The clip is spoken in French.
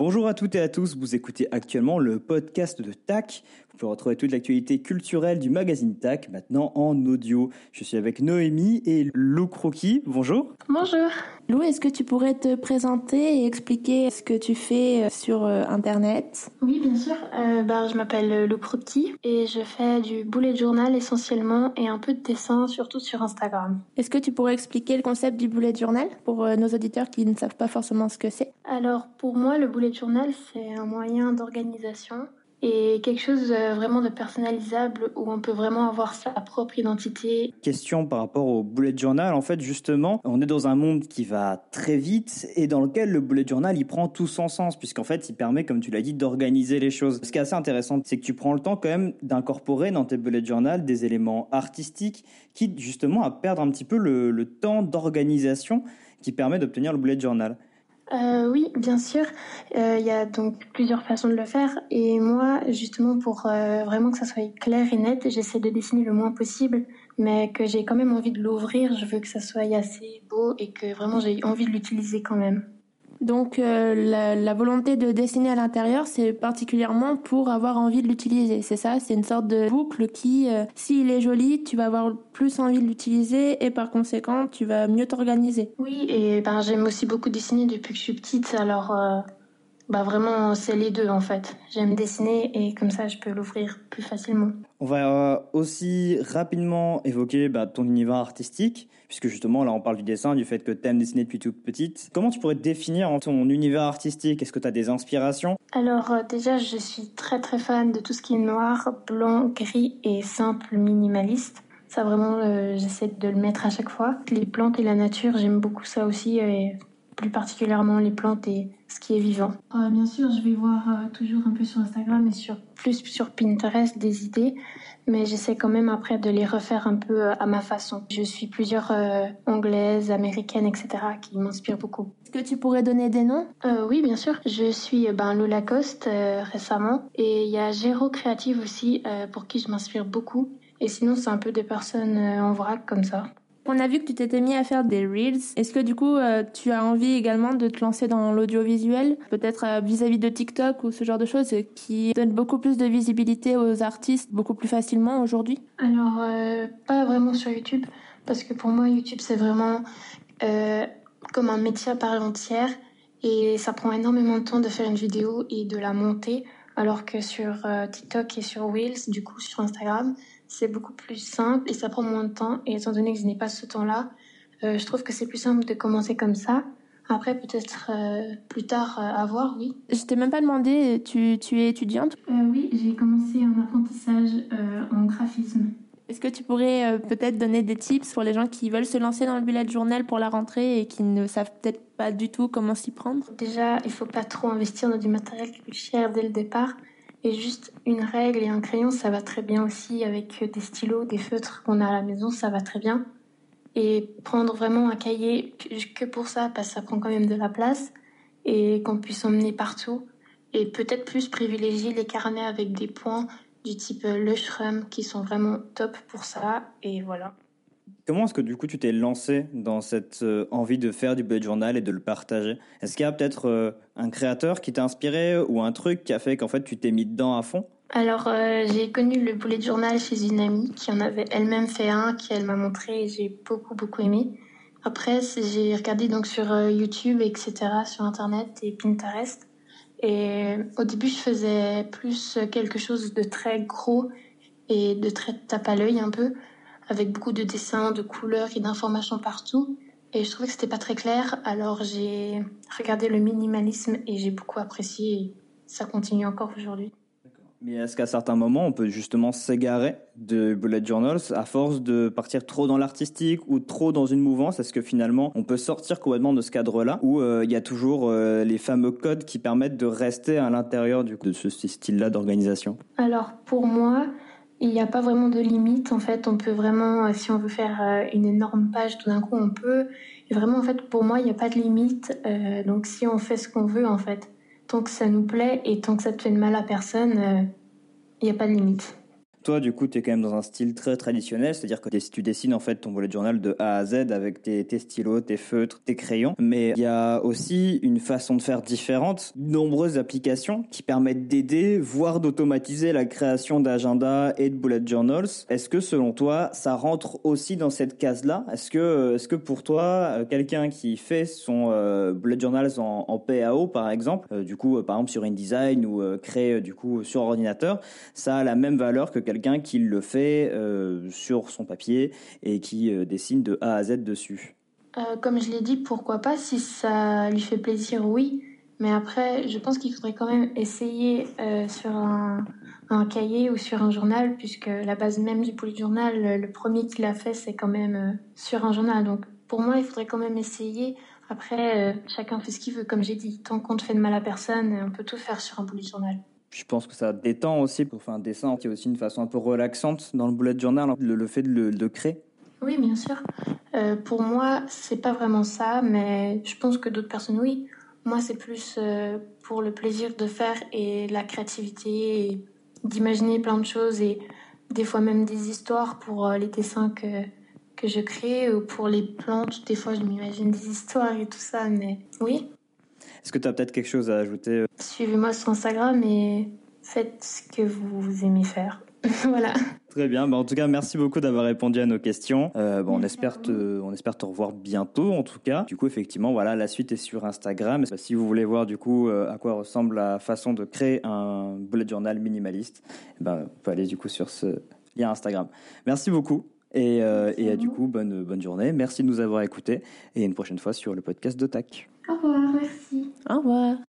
Bonjour à toutes et à tous, vous écoutez actuellement le podcast de TAC. Vous pouvez retrouver toute l'actualité culturelle du magazine TAC maintenant en audio. Je suis avec Noémie et Lou Croquis. Bonjour. Bonjour. Lou, est-ce que tu pourrais te présenter et expliquer ce que tu fais euh, sur euh, Internet? Oui, bien sûr. Euh, bah, je m'appelle Lou Croquis et je fais du bullet journal essentiellement et un peu de dessin, surtout sur Instagram. Est-ce que tu pourrais expliquer le concept du bullet journal pour nos auditeurs qui ne savent pas forcément ce que c'est? Alors, pour moi, le bullet journal, c'est un moyen d'organisation et quelque chose euh, vraiment de personnalisable où on peut vraiment avoir sa propre identité. Question par rapport au bullet journal, en fait justement, on est dans un monde qui va très vite et dans lequel le bullet journal il prend tout son sens puisqu'en fait il permet, comme tu l'as dit, d'organiser les choses. Ce qui est assez intéressant, c'est que tu prends le temps quand même d'incorporer dans tes bullet journal des éléments artistiques qui justement à perdre un petit peu le, le temps d'organisation qui permet d'obtenir le bullet journal. Euh, oui, bien sûr. Euh, il y a donc plusieurs façons de le faire. Et moi, justement, pour euh, vraiment que ça soit clair et net, j'essaie de dessiner le moins possible, mais que j'ai quand même envie de l'ouvrir. Je veux que ça soit assez beau et que vraiment j'ai envie de l'utiliser quand même. Donc euh, la, la, volonté de dessiner à l'intérieur, c'est particulièrement pour avoir envie de l'utiliser. C'est ça, c'est une sorte de boucle qui, euh, s'il est joli, tu vas avoir plus envie de l'utiliser et par conséquent, tu vas mieux t'organiser. Oui, et ben j'aime aussi beaucoup dessiner depuis que je suis petite, alors euh, bah vraiment, c'est les deux en fait. J'aime dessiner et comme ça, je peux l'ouvrir plus facilement. On va euh, aussi rapidement évoquer bah, ton univers artistique, puisque justement là on parle du dessin, du fait que tu aimes dessiner depuis toute petite. Comment tu pourrais définir ton univers artistique? Est-ce que tu as des inspirations? Alors euh, déjà, je suis très très fan de tout ce qui est noir, blanc, gris et simple, minimaliste. Ça vraiment, euh, j'essaie de le mettre à chaque fois. Les plantes et la nature, j'aime beaucoup ça aussi. Et plus particulièrement les plantes et ce qui est vivant. Euh, bien sûr, je vais voir euh, toujours un peu sur Instagram et sur plus sur Pinterest des idées, mais j'essaie quand même après de les refaire un peu euh, à ma façon. Je suis plusieurs anglaises, américaines, etc. qui m'inspirent beaucoup. Est-ce que tu pourrais donner des noms? Oui, bien sûr. Je suis ben, Lola Coste récemment et il y a Géro Créative aussi pour qui je m'inspire beaucoup. Et sinon, c'est un peu des personnes en vrac comme ça. On a vu que tu t'étais mis à faire des reels. Est-ce que du coup, euh, tu as envie également de te lancer dans l'audiovisuel, peut-être euh, vis-à-vis de TikTok ou ce genre de choses qui donnent beaucoup plus de visibilité aux artistes beaucoup plus facilement aujourd'hui? Alors, euh, pas vraiment sur YouTube, parce que pour moi, YouTube, c'est vraiment comme un métier à part entière. Et ça prend énormément de temps de faire une vidéo et de la monter, alors que sur TikTok et sur Reels, du coup sur Instagram, c'est beaucoup plus simple et ça prend moins de temps. Et étant donné que je n'ai pas ce temps-là, euh, je trouve que c'est plus simple de commencer comme ça. Après, peut-être euh, plus tard euh, à voir, oui. Je t'ai même pas demandé, tu, tu es étudiante? Oui, j'ai commencé un apprentissage en graphisme. Est-ce que tu pourrais peut-être donner des tips pour les gens qui veulent se lancer dans le bullet journal pour la rentrée et qui ne savent peut-être pas du tout comment s'y prendre? Déjà, il faut pas trop investir dans du matériel qui coûte cher dès le départ. Et juste une règle et un crayon, ça va très bien aussi avec des stylos, des feutres qu'on a à la maison, ça va très bien. Et prendre vraiment un cahier que pour ça, parce que ça prend quand même de la place et qu'on puisse emmener partout. Et peut-être plus privilégier les carnets avec des points du type le Shrum qui sont vraiment top pour ça. Et voilà. Comment est-ce que du coup tu t'es lancé dans cette euh, envie de faire du bullet journal et de le partager? Est-ce qu'il y a peut-être euh, un créateur qui t'a inspiré ou un truc qui a fait qu'en fait tu t'es mis dedans à fond? Alors euh, j'ai connu le bullet journal chez une amie qui en avait elle-même fait un, qui elle m'a montré et j'ai beaucoup beaucoup aimé. Après j'ai regardé donc sur YouTube etc, sur internet et Pinterest. Et au début je faisais plus quelque chose de très gros et de très tape à l'œil un peu avec beaucoup de dessins, de couleurs et d'informations partout. Et je trouvais que c'était pas très clair, alors j'ai regardé le minimalisme et j'ai beaucoup apprécié. Et ça continue encore aujourd'hui. Mais est-ce qu'à certains moments, on peut justement s'égarer de bullet journals à force de partir trop dans l'artistique ou trop dans une mouvance? Est-ce que finalement, on peut sortir complètement de ce cadre-là ou euh, il y a toujours euh, les fameux codes qui permettent de rester à l'intérieur de ce style-là d'organisation? Alors pour moi, il n'y a pas vraiment de limite en fait. On peut vraiment, euh, si on veut faire euh, une énorme page, tout d'un coup on peut. Et vraiment en fait, pour moi, il n'y a pas de limite. Euh, donc si on fait ce qu'on veut en fait, tant que ça nous plaît et tant que ça ne fait de mal à personne, il n'y a pas de limite. Toi, du coup, tu es quand même dans un style très traditionnel, c'est-à-dire que tu dessines en fait ton bullet journal de A à Z avec tes, stylos, tes feutres, tes crayons. Mais il y a aussi une façon de faire différente, nombreuses applications qui permettent d'aider, voire d'automatiser la création d'agendas et de bullet journals. Est-ce que selon toi, ça rentre aussi dans cette case-là? Est-ce que, est-ce que pour toi, euh, quelqu'un qui fait son euh, bullet journals en, PAO par exemple, euh, du coup, par exemple sur InDesign ou crée du coup sur ordinateur, ça a la même valeur que quelqu'un qui le fait euh, sur son papier et qui euh, dessine de A à Z dessus euh, Comme je l'ai dit, pourquoi pas Si ça lui fait plaisir, oui. Mais après, je pense qu'il faudrait quand même essayer sur un, cahier ou sur un journal, puisque la base même du bullet journal, le premier qu'il a fait, c'est quand même sur un journal. Donc pour moi, il faudrait quand même essayer. Après, chacun fait ce qu'il veut, comme j'ai dit. Tant qu'on ne fait de mal à personne, on peut tout faire sur un bullet journal. Je pense que ça détend aussi pour faire un dessin, qui est aussi une façon un peu relaxante dans le bullet journal, le, fait de le créer. Oui, bien sûr. Euh, pour moi, c'est pas vraiment ça, mais je pense que d'autres personnes, oui. Moi, c'est plus euh, pour le plaisir de faire et la créativité, d'imaginer plein de choses et des fois même des histoires pour euh, les dessins que, que je crée ou pour les plantes. Des fois, je m'imagine des histoires et tout ça, mais oui. Est-ce que tu as peut-être quelque chose à ajouter euh? Suivez-moi sur Instagram et faites ce que vous aimez faire. voilà. Très bien. Bah, en tout cas, merci beaucoup d'avoir répondu à nos questions. Euh, bon, on espère te, on espère te revoir bientôt, en tout cas. Du coup, effectivement, voilà, la suite est sur Instagram. Si vous voulez voir du coup euh, à quoi ressemble la façon de créer un bullet journal minimaliste, ben, vous pouvez aller du coup sur ce lien Instagram. Merci beaucoup. Et, euh, et du coup, bonne, bonne journée. Merci de nous avoir écoutés. Et une prochaine fois sur le podcast de TAC. Au revoir, merci. Au revoir.